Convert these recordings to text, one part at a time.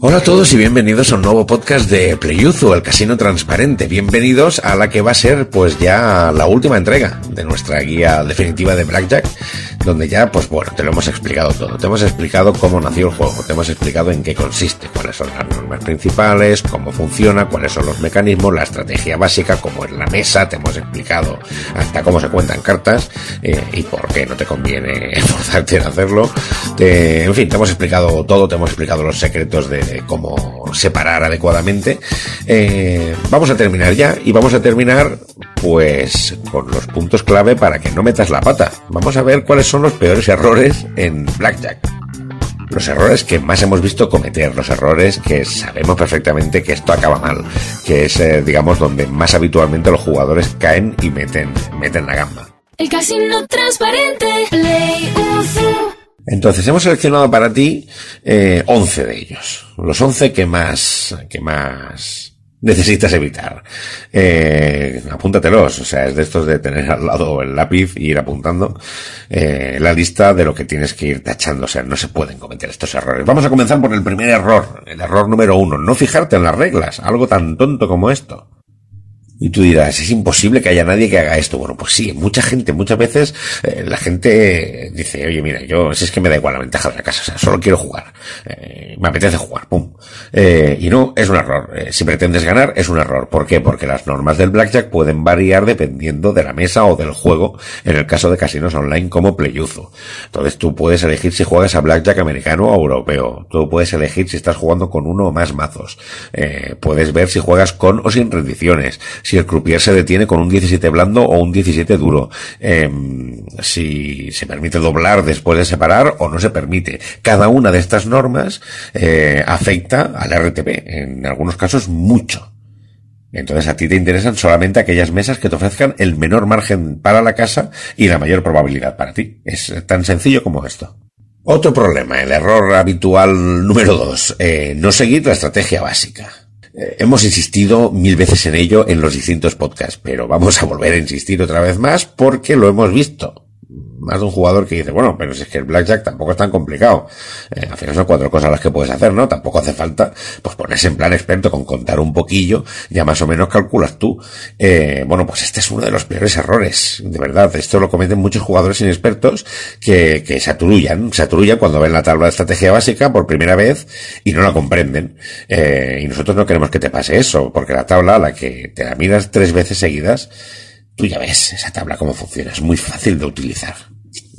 Hola a todos y bienvenidos a un nuevo podcast de Playuzu, el casino transparente. Bienvenidos a la que va a ser pues ya la última entrega de nuestra guía definitiva de Blackjack, donde ya pues bueno, te lo hemos explicado todo. Te hemos explicado cómo nació el juego, te hemos explicado en qué consiste, cuáles son las normas principales, cómo funciona, cuáles son los mecanismos, la estrategia básica, cómo es la mesa, te hemos explicado hasta cómo se cuentan cartas eh, y por qué no te conviene esforzarte en hacerlo. En fin, te hemos explicado todo, te hemos explicado los secretos de cómo separar adecuadamente. Eh, vamos a terminar ya y vamos a terminar pues con los puntos clave para que no metas la pata. Vamos a ver cuáles son los peores errores en Blackjack. Los errores que más hemos visto cometer, los errores que sabemos perfectamente que esto acaba mal, que es, eh, digamos, donde más habitualmente los jugadores caen y meten, meten la gamba. El casino transparente, Play entonces, hemos seleccionado para ti eh, 11 de ellos. Los 11 que más, que más necesitas evitar. Eh, apúntatelos, o sea, es de estos de tener al lado el lápiz y ir apuntando eh, la lista de lo que tienes que ir tachando. O sea, no se pueden cometer estos errores. Vamos a comenzar por el primer error, el error número uno, no fijarte en las reglas, algo tan tonto como esto. Y tú dirás, es imposible que haya nadie que haga esto. Bueno, pues sí, mucha gente, muchas veces eh, la gente dice, oye, mira, yo, si es que me da igual la ventaja de la casa, o sea, solo quiero jugar. Eh, me apetece jugar, pum. Eh, y no, es un error. si pretendes ganar, es un error. ¿Por qué? Porque las normas del blackjack pueden variar dependiendo de la mesa o del juego, en el caso de casinos online como Playuzo. Entonces tú puedes elegir si juegas a blackjack americano o europeo. Tú puedes elegir si estás jugando con uno o más mazos. puedes ver si juegas con o sin rendiciones si el croupier se detiene con un 17 blando o un 17 duro, em, si se permite doblar después de separar o no se permite. Cada una de estas normas eh, afecta al RTP, en algunos casos mucho. Entonces a ti te interesan solamente aquellas mesas que te ofrezcan el menor margen para la casa y la mayor probabilidad para ti. Es tan sencillo como esto. Otro problema, el error habitual número dos, eh, no seguir la estrategia básica. Eh, hemos insistido mil veces en ello en los distintos podcasts, pero vamos a volver a insistir otra vez más porque lo hemos visto más de un jugador que dice, bueno, pero si es que el blackjack tampoco es tan complicado. Eh, al final son cuatro cosas las que puedes hacer, ¿no? Tampoco hace falta, pues ponerse en plan experto con contar un poquillo, ya más o menos calculas tú. Eh, bueno, pues este es uno de los peores errores, de verdad. Esto lo cometen muchos jugadores inexpertos que, que se aturullan, se aturullan cuando ven la tabla de estrategia básica por primera vez y no la comprenden. Eh, y nosotros no queremos que te pase eso, porque la tabla, a la que te la miras tres veces seguidas, tú ya ves esa tabla cómo funciona, es muy fácil de utilizar.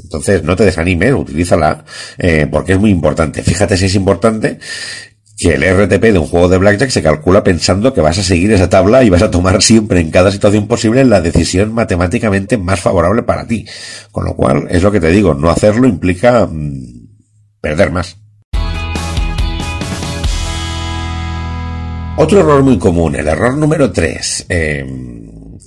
Entonces, no te desanimes, utilízala, eh, porque es muy importante. Fíjate si es importante que el RTP de un juego de blackjack se calcula pensando que vas a seguir esa tabla y vas a tomar siempre en cada situación posible la decisión matemáticamente más favorable para ti. Con lo cual, es lo que te digo, no hacerlo implica mm, perder más. Otro error muy común, el error número 3.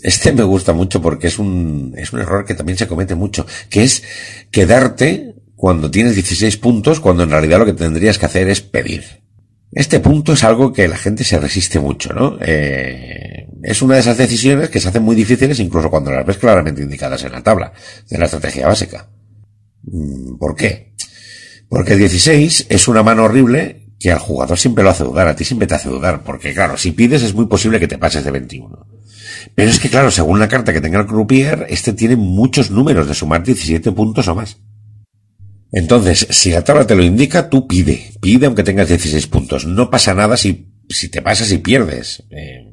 Este me gusta mucho porque es un, es un error que también se comete mucho, que es quedarte cuando tienes 16 puntos cuando en realidad lo que tendrías que hacer es pedir. Este punto es algo que la gente se resiste mucho, ¿no? Eh, es una de esas decisiones que se hacen muy difíciles incluso cuando las ves claramente indicadas en la tabla de la estrategia básica. Mm, ¿Por qué? Porque el 16 es una mano horrible que al jugador siempre lo hace dudar, a ti siempre te hace dudar, porque claro, si pides es muy posible que te pases de 21. Pero es que claro, según la carta que tenga el croupier, este tiene muchos números de sumar 17 puntos o más. Entonces, si la tabla te lo indica, tú pide. Pide aunque tengas 16 puntos. No pasa nada si, si te pasas y pierdes. Eh,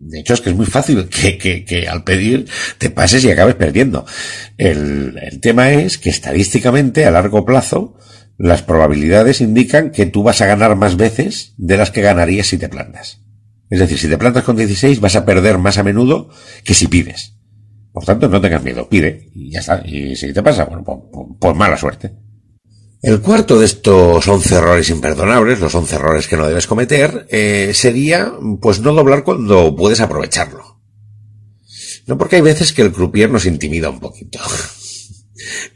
de hecho, es que es muy fácil que, que, que, al pedir te pases y acabes perdiendo. El, el tema es que estadísticamente, a largo plazo, las probabilidades indican que tú vas a ganar más veces de las que ganarías si te plantas. Es decir, si te plantas con 16 vas a perder más a menudo que si pides. Por tanto, no tengas miedo, pide y ya está. Y si te pasa, bueno, pues, pues, pues mala suerte. El cuarto de estos 11 errores imperdonables, los 11 errores que no debes cometer, eh, sería pues no doblar cuando puedes aprovecharlo. No porque hay veces que el croupier nos intimida un poquito.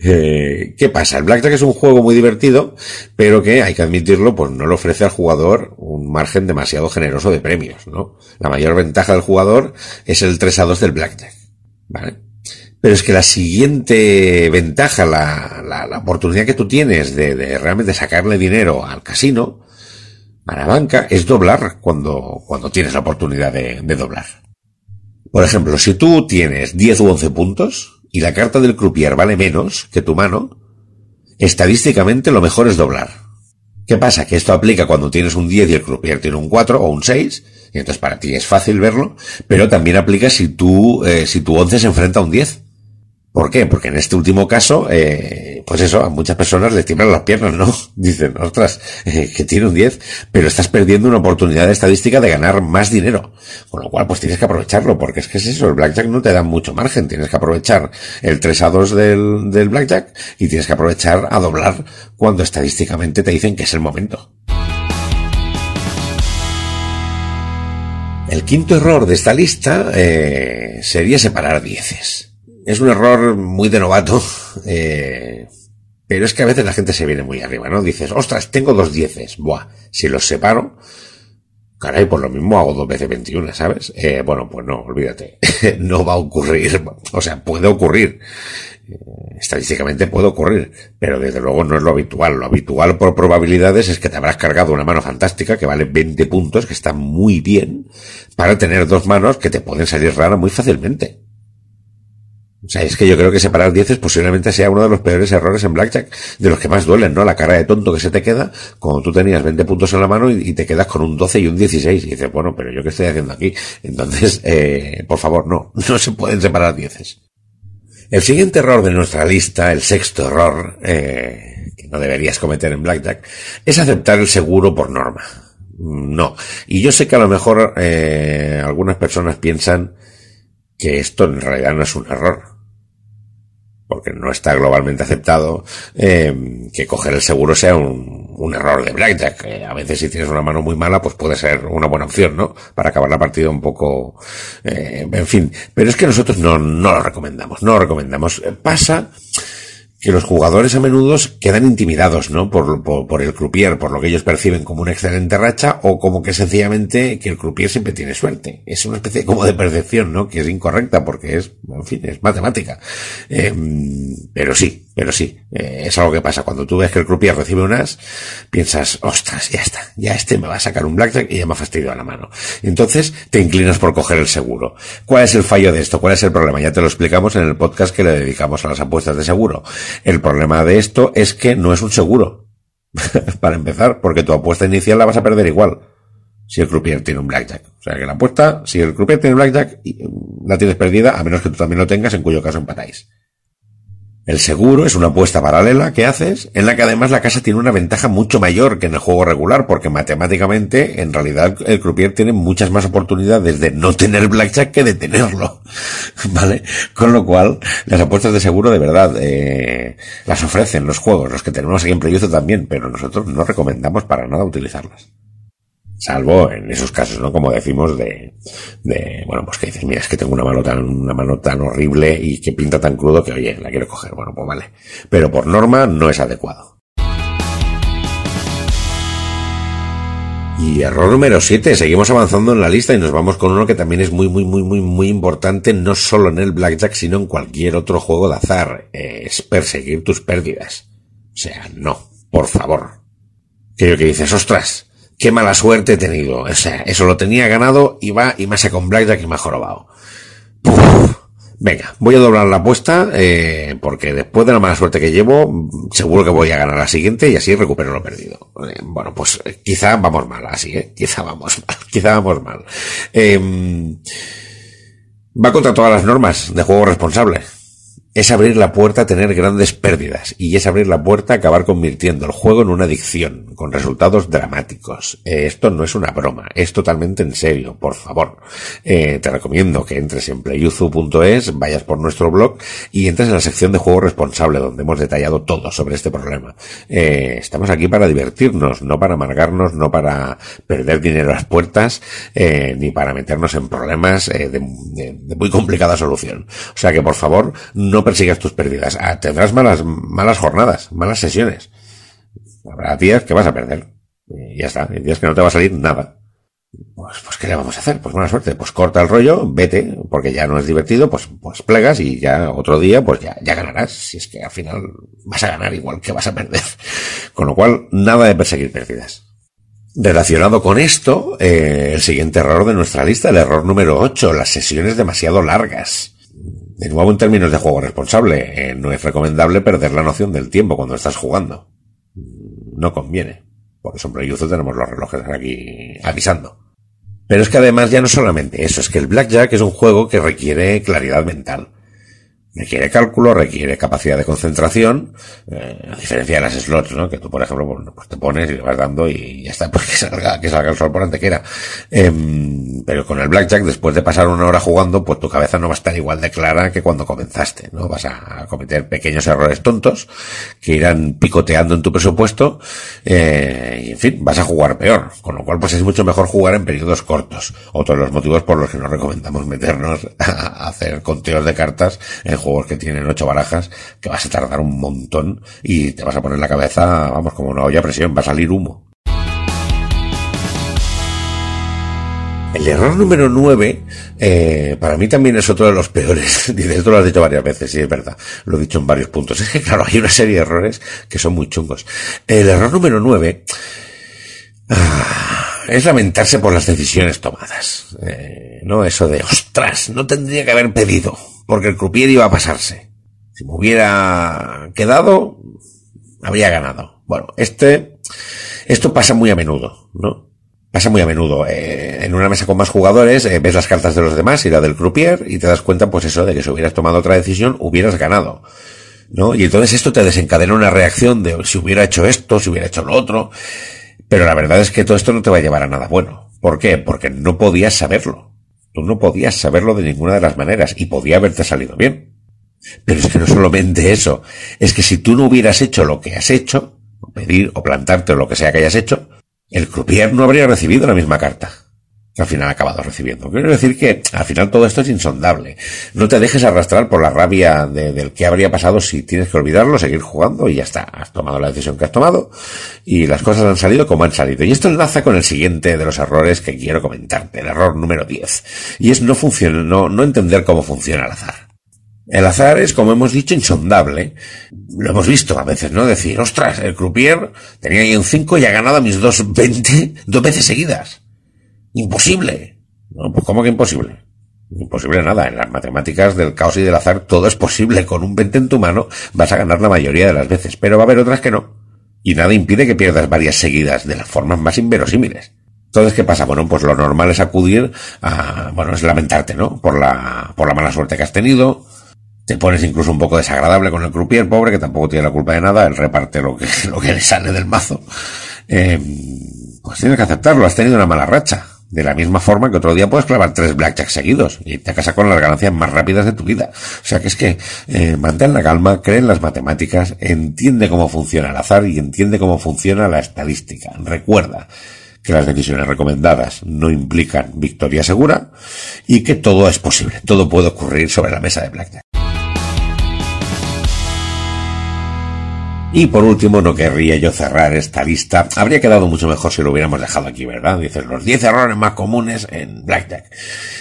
Eh, ¿Qué pasa? El Blackjack es un juego muy divertido, pero que, hay que admitirlo, pues no le ofrece al jugador un margen demasiado generoso de premios, ¿no? La mayor ventaja del jugador es el 3 a 2 del Blackjack, ¿vale? Pero es que la siguiente ventaja, la, la, la oportunidad que tú tienes de, de realmente sacarle dinero al casino, a la banca es doblar cuando, cuando tienes la oportunidad de, de doblar. Por ejemplo, si tú tienes 10 u 11 puntos y la carta del croupier vale menos que tu mano, estadísticamente lo mejor es doblar. ¿Qué pasa? Que esto aplica cuando tienes un 10 y el croupier tiene un 4 o un 6, y entonces para ti es fácil verlo, pero también aplica si tú, eh, si tu 11 se enfrenta a un 10. ¿Por qué? Porque en este último caso, eh, pues eso, a muchas personas les tiemblan las piernas, ¿no? Dicen, ostras, eh, que tiene un 10, pero estás perdiendo una oportunidad estadística de ganar más dinero. Con lo cual, pues tienes que aprovecharlo, porque es que es eso, el blackjack no te da mucho margen, tienes que aprovechar el 3 a 2 del, del blackjack y tienes que aprovechar a doblar cuando estadísticamente te dicen que es el momento. El quinto error de esta lista eh, sería separar dieces es un error muy de novato, eh, pero es que a veces la gente se viene muy arriba, ¿no? Dices, ostras, tengo dos dieces, buah, si los separo, caray, por lo mismo hago dos veces 21, ¿sabes? Eh, bueno, pues no, olvídate, no va a ocurrir, o sea, puede ocurrir, eh, estadísticamente puede ocurrir, pero desde luego no es lo habitual. Lo habitual por probabilidades es que te habrás cargado una mano fantástica que vale 20 puntos, que está muy bien, para tener dos manos que te pueden salir raras muy fácilmente. O sea, es que yo creo que separar dieces posiblemente sea uno de los peores errores en Blackjack, de los que más duelen, ¿no? La cara de tonto que se te queda cuando tú tenías 20 puntos en la mano y, te quedas con un 12 y un 16. Y dices, bueno, pero yo qué estoy haciendo aquí. Entonces, eh, por favor, no, no se pueden separar dieces. El siguiente error de nuestra lista, el sexto error, eh, que no deberías cometer en Blackjack, es aceptar el seguro por norma. No. Y yo sé que a lo mejor eh, algunas personas piensan que esto en realidad no es un error porque no está globalmente aceptado, eh, que coger el seguro sea un, error de blackjack. Eh, a veces si tienes una mano muy mala, pues puede ser una buena opción, ¿no? Para acabar la partida un poco, eh, en fin. Pero es que nosotros no, no lo recomendamos, no lo recomendamos. Pasa que los jugadores a menudo quedan intimidados, ¿no? Por, por, por, el croupier, por lo que ellos perciben como una excelente racha, o como que sencillamente que el croupier siempre tiene suerte. Es una especie como de percepción, ¿no? Que es incorrecta porque es, en fin, es matemática. Eh, pero sí, pero sí, eh, es algo que pasa. Cuando tú ves que el croupier recibe un as, piensas, ostras, ya está, ya este me va a sacar un blackjack y ya me ha fastidiado la mano. Entonces te inclinas por coger el seguro. ¿Cuál es el fallo de esto? ¿Cuál es el problema? Ya te lo explicamos en el podcast que le dedicamos a las apuestas de seguro. El problema de esto es que no es un seguro. Para empezar, porque tu apuesta inicial la vas a perder igual. Si el croupier tiene un blackjack. O sea que la apuesta, si el croupier tiene un blackjack, la tienes perdida, a menos que tú también lo tengas, en cuyo caso empatáis. El seguro es una apuesta paralela que haces, en la que además la casa tiene una ventaja mucho mayor que en el juego regular, porque matemáticamente, en realidad, el croupier tiene muchas más oportunidades de no tener blackjack que de tenerlo. ¿Vale? Con lo cual, las apuestas de seguro de verdad, eh, las ofrecen los juegos, los que tenemos aquí en Playuzo también, pero nosotros no recomendamos para nada utilizarlas. Salvo en esos casos, ¿no? Como decimos de, de, bueno, pues que dices, mira, es que tengo una mano tan, una mano tan horrible y que pinta tan crudo que, oye, la quiero coger. Bueno, pues vale. Pero por norma no es adecuado. Y error número 7, seguimos avanzando en la lista y nos vamos con uno que también es muy, muy, muy, muy, muy importante, no solo en el blackjack, sino en cualquier otro juego de azar. Es perseguir tus pérdidas. O sea, no, por favor. Creo que dices, ostras, qué mala suerte he tenido. O sea, eso lo tenía ganado y va y me ha sacado un blackjack y me ha jorobado. Venga, voy a doblar la apuesta, eh, porque después de la mala suerte que llevo, seguro que voy a ganar la siguiente y así recupero lo perdido. Eh, bueno, pues eh, quizá vamos mal, así, ¿eh? Quizá vamos mal, quizá vamos mal. Eh, va contra todas las normas de juego responsable es abrir la puerta a tener grandes pérdidas y es abrir la puerta a acabar convirtiendo el juego en una adicción con resultados dramáticos. Eh, esto no es una broma, es totalmente en serio, por favor. Eh, te recomiendo que entres en playuzu.es, vayas por nuestro blog y entres en la sección de juego responsable donde hemos detallado todo sobre este problema. Eh, estamos aquí para divertirnos, no para amargarnos, no para perder dinero a las puertas, ni para meternos en problemas de, de, de muy complicada solución. O sea que por favor, no persigas tus pérdidas. Ah, tendrás malas, malas jornadas, malas sesiones. Habrá días que vas a perder. Y ya está. Hay días que no te va a salir nada. Pues, pues, ¿qué le vamos a hacer? Pues buena suerte. Pues corta el rollo, vete, porque ya no es divertido, pues, pues plegas y ya otro día, pues ya, ya ganarás. Si es que al final vas a ganar igual que vas a perder. Con lo cual, nada de perseguir pérdidas. Relacionado con esto, eh, el siguiente error de nuestra lista, el error número 8, las sesiones demasiado largas. De nuevo, en términos de juego responsable, eh, no es recomendable perder la noción del tiempo cuando estás jugando. No conviene. Por eso en Playuzo tenemos los relojes aquí avisando. Pero es que además ya no solamente eso, es que el Blackjack es un juego que requiere claridad mental. Requiere cálculo, requiere capacidad de concentración, eh, a diferencia de las slots, ¿no? Que tú, por ejemplo, pues te pones y le vas dando y ya está, pues que salga, que salga el sol por antequera. Eh, pero con el blackjack, después de pasar una hora jugando, pues tu cabeza no va a estar igual de clara que cuando comenzaste, ¿no? Vas a cometer pequeños errores tontos que irán picoteando en tu presupuesto, eh, y en fin, vas a jugar peor. Con lo cual, pues es mucho mejor jugar en periodos cortos. Otro de los motivos por los que no recomendamos meternos a hacer conteos de cartas en juegos que tienen ocho barajas, que vas a tardar un montón y te vas a poner la cabeza, vamos, como una olla a presión, va a salir humo. El error número 9, eh, para mí también es otro de los peores. Dices, esto lo has dicho varias veces, sí, es verdad. Lo he dicho en varios puntos. Es que, claro, hay una serie de errores que son muy chungos. El error número 9, ah, es lamentarse por las decisiones tomadas. Eh, no eso de, ostras, no tendría que haber pedido porque el croupier iba a pasarse. Si me hubiera quedado, habría ganado. Bueno, este, esto pasa muy a menudo, ¿no? Pasa muy a menudo. Eh, en una mesa con más jugadores, eh, ves las cartas de los demás y la del croupier y te das cuenta, pues eso, de que si hubieras tomado otra decisión, hubieras ganado. ¿No? Y entonces esto te desencadena una reacción de si hubiera hecho esto, si hubiera hecho lo otro. Pero la verdad es que todo esto no te va a llevar a nada bueno. ¿Por qué? Porque no podías saberlo. Tú no podías saberlo de ninguna de las maneras y podía haberte salido bien. Pero es que no solamente eso, es que si tú no hubieras hecho lo que has hecho, pedir o plantarte o lo que sea que hayas hecho, el croupier no habría recibido la misma carta al final ha acabado recibiendo. Quiero decir que al final todo esto es insondable. No te dejes arrastrar por la rabia de, del que habría pasado si tienes que olvidarlo, seguir jugando y ya está. Has tomado la decisión que has tomado y las cosas han salido como han salido. Y esto enlaza con el siguiente de los errores que quiero comentarte, el error número 10. Y es no funciona, no, no entender cómo funciona el azar. El azar es, como hemos dicho, insondable. Lo hemos visto a veces, ¿no? Decir, ostras, el croupier tenía ahí un 5 y ha ganado a mis dos 20 dos veces seguidas. Imposible. No, pues ¿cómo que imposible? Imposible nada. En las matemáticas del caos y del azar todo es posible. Con un 20 en tu mano vas a ganar la mayoría de las veces, pero va a haber otras que no. Y nada impide que pierdas varias seguidas de las formas más inverosímiles. Entonces, ¿qué pasa? Bueno, pues lo normal es acudir a, bueno, es lamentarte, ¿no? Por la, por la mala suerte que has tenido. Te pones incluso un poco desagradable con el croupier, pobre, que tampoco tiene la culpa de nada. Él reparte lo que, lo que le sale del mazo. Eh, pues tienes que aceptarlo. Has tenido una mala racha. De la misma forma que otro día puedes clavar tres blackjacks seguidos y te casas con las ganancias más rápidas de tu vida. O sea que es que eh, mantén la calma, cree en las matemáticas, entiende cómo funciona el azar y entiende cómo funciona la estadística. Recuerda que las decisiones recomendadas no implican victoria segura y que todo es posible, todo puede ocurrir sobre la mesa de blackjack. Y por último, no querría yo cerrar esta lista. Habría quedado mucho mejor si lo hubiéramos dejado aquí, ¿verdad? Dicen los 10 errores más comunes en Blackjack.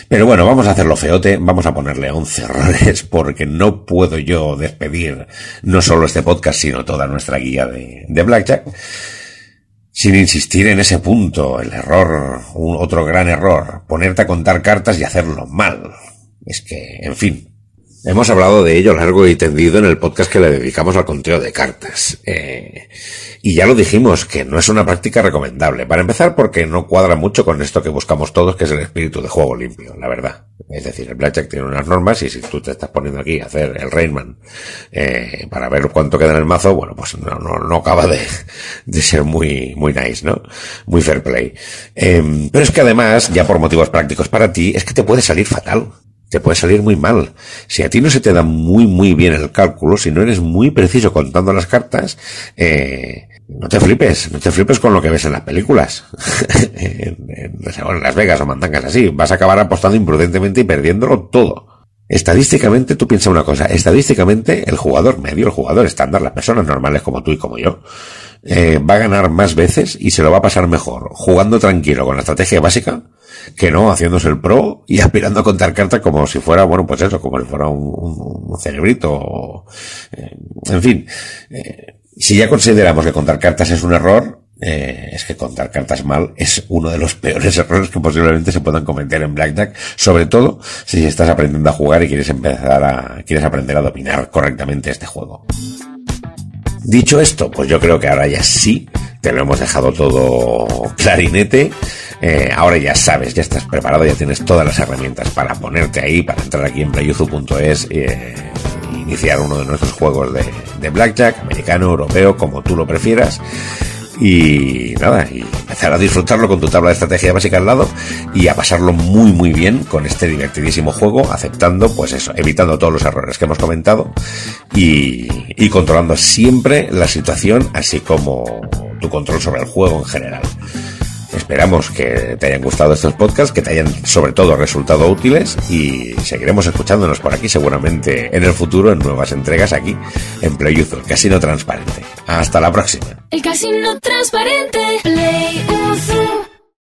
Pero bueno, vamos a hacerlo feote, vamos a ponerle 11 errores porque no puedo yo despedir no solo este podcast, sino toda nuestra guía de, de Blackjack sin insistir en ese punto, el error, un otro gran error, ponerte a contar cartas y hacerlo mal. Es que, en fin, Hemos hablado de ello largo y tendido en el podcast que le dedicamos al conteo de cartas. Eh, y ya lo dijimos, que no es una práctica recomendable. Para empezar, porque no cuadra mucho con esto que buscamos todos, que es el espíritu de juego limpio, la verdad. Es decir, el Blackjack tiene unas normas y si tú te estás poniendo aquí a hacer el Rainman eh, para ver cuánto queda en el mazo, bueno, pues no, no, no acaba de, de ser muy, muy nice, ¿no? Muy fair play. Eh, pero es que además, ya por motivos prácticos para ti, es que te puede salir fatal te puede salir muy mal. Si a ti no se te da muy, muy bien el cálculo, si no eres muy preciso contando las cartas, eh, no te flipes, no te flipes con lo que ves en las películas. en, en, Las Vegas o mandangas así. Vas a acabar apostando imprudentemente y perdiéndolo todo. Estadísticamente, tú piensas una cosa, estadísticamente el jugador medio, el jugador estándar, las personas normales como tú y como yo, eh, va a ganar más veces y se lo va a pasar mejor jugando tranquilo con la estrategia básica que no haciéndose el pro y aspirando a contar cartas como si fuera, bueno, pues eso, como si fuera un, un, cerebrito. eh, en fin, eh, si ya consideramos que contar cartas es un error, eh, es que contar cartas mal es uno de los peores errores que posiblemente se puedan cometer en Blackjack, sobre todo si estás aprendiendo a jugar y quieres empezar a, quieres aprender a dominar correctamente este juego. Dicho esto, pues yo creo que ahora ya sí, te lo hemos dejado todo clarinete. Eh, ahora ya sabes, ya estás preparado, ya tienes todas las herramientas para ponerte ahí, para entrar aquí en playuzu.es e iniciar uno de nuestros juegos de blackjack, americano, europeo, como tú lo prefieras y nada, y empezar a disfrutarlo con tu tabla de estrategia básica al lado y a pasarlo muy muy bien con este divertidísimo juego, aceptando pues eso, evitando todos los errores que hemos comentado y, y controlando siempre la situación así como tu control sobre el juego en general. Esperamos que te hayan gustado estos podcasts, que te hayan sobre todo resultado útiles y seguiremos escuchándonos por aquí seguramente en el futuro en nuevas entregas aquí en PlayUzo, el casino transparente. Hasta la próxima. El casino transparente.